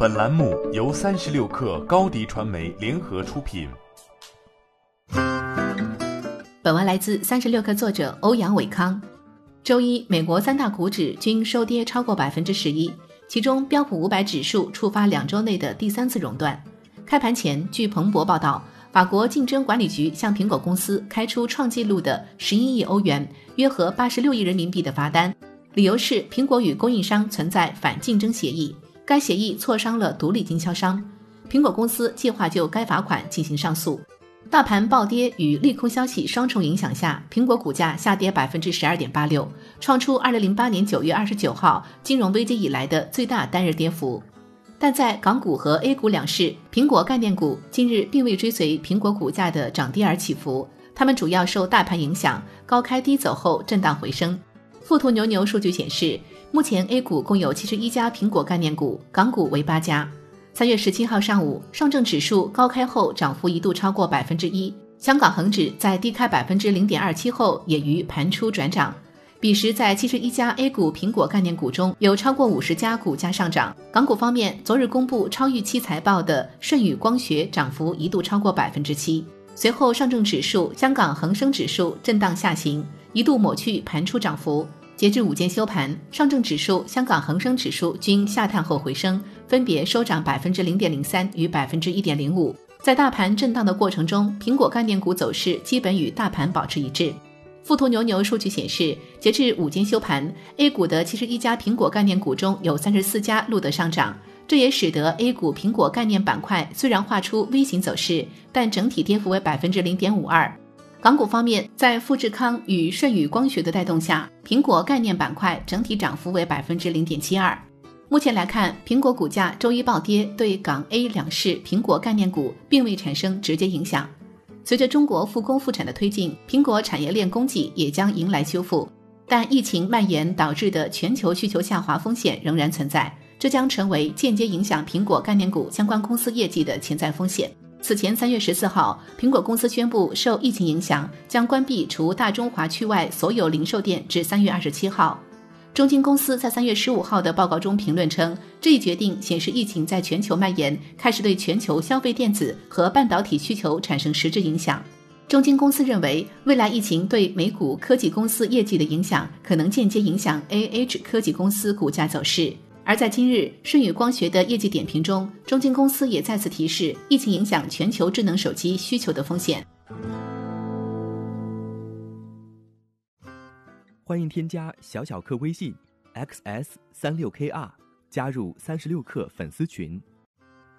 本栏目由三十六氪高低传媒联合出品。本文来自三十六氪作者欧阳伟康。周一，美国三大股指均收跌超过百分之十一，其中标普五百指数触发两周内的第三次熔断。开盘前，据彭博报道，法国竞争管理局向苹果公司开出创纪录的十一亿欧元（约合八十六亿人民币）的罚单，理由是苹果与供应商存在反竞争协议。该协议挫伤了独立经销商，苹果公司计划就该罚款进行上诉。大盘暴跌与利空消息双重影响下，苹果股价下跌百分之十二点八六，创出二零零八年九月二十九号金融危机以来的最大单日跌幅。但在港股和 A 股两市，苹果概念股近日并未追随苹果股价的涨跌而起伏，它们主要受大盘影响，高开低走后震荡回升。富途牛牛数据显示。目前 A 股共有七十一家苹果概念股，港股为八家。三月十七号上午，上证指数高开后涨幅一度超过百分之一，香港恒指在低开百分之零点二七后也于盘初转涨。彼时，在七十一家 A 股苹果概念股中有超过五十家股价上涨。港股方面，昨日公布超预期财报的舜宇光学涨幅一度超过百分之七。随后，上证指数、香港恒生指数震荡下行，一度抹去盘初涨幅。截至午间休盘，上证指数、香港恒生指数均下探后回升，分别收涨百分之零点零三与百分之一点零五。在大盘震荡的过程中，苹果概念股走势基本与大盘保持一致。富途牛牛数据显示，截至午间休盘，A 股的七十一家苹果概念股中有三十四家录得上涨，这也使得 A 股苹果概念板块虽然画出 V 型走势，但整体跌幅为百分之零点五二。港股方面，在富士康与舜宇光学的带动下，苹果概念板块整体涨幅为百分之零点七二。目前来看，苹果股价周一暴跌，对港 A 两市苹果概念股并未产生直接影响。随着中国复工复产的推进，苹果产业链供给也将迎来修复，但疫情蔓延导致的全球需求下滑风险仍然存在，这将成为间接影响苹果概念股相关公司业绩的潜在风险。此前，三月十四号，苹果公司宣布受疫情影响，将关闭除大中华区外所有零售店至三月二十七号。中金公司在三月十五号的报告中评论称，这一决定显示疫情在全球蔓延，开始对全球消费电子和半导体需求产生实质影响。中金公司认为，未来疫情对美股科技公司业绩的影响，可能间接影响 A H 科技公司股价走势。而在今日舜宇光学的业绩点评中，中金公司也再次提示疫情影响全球智能手机需求的风险。欢迎添加小小客微信 xs 三六 kr 加入三十六氪粉丝群。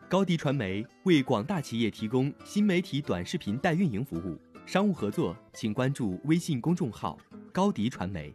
高迪传媒为广大企业提供新媒体短视频代运营服务，商务合作请关注微信公众号高迪传媒。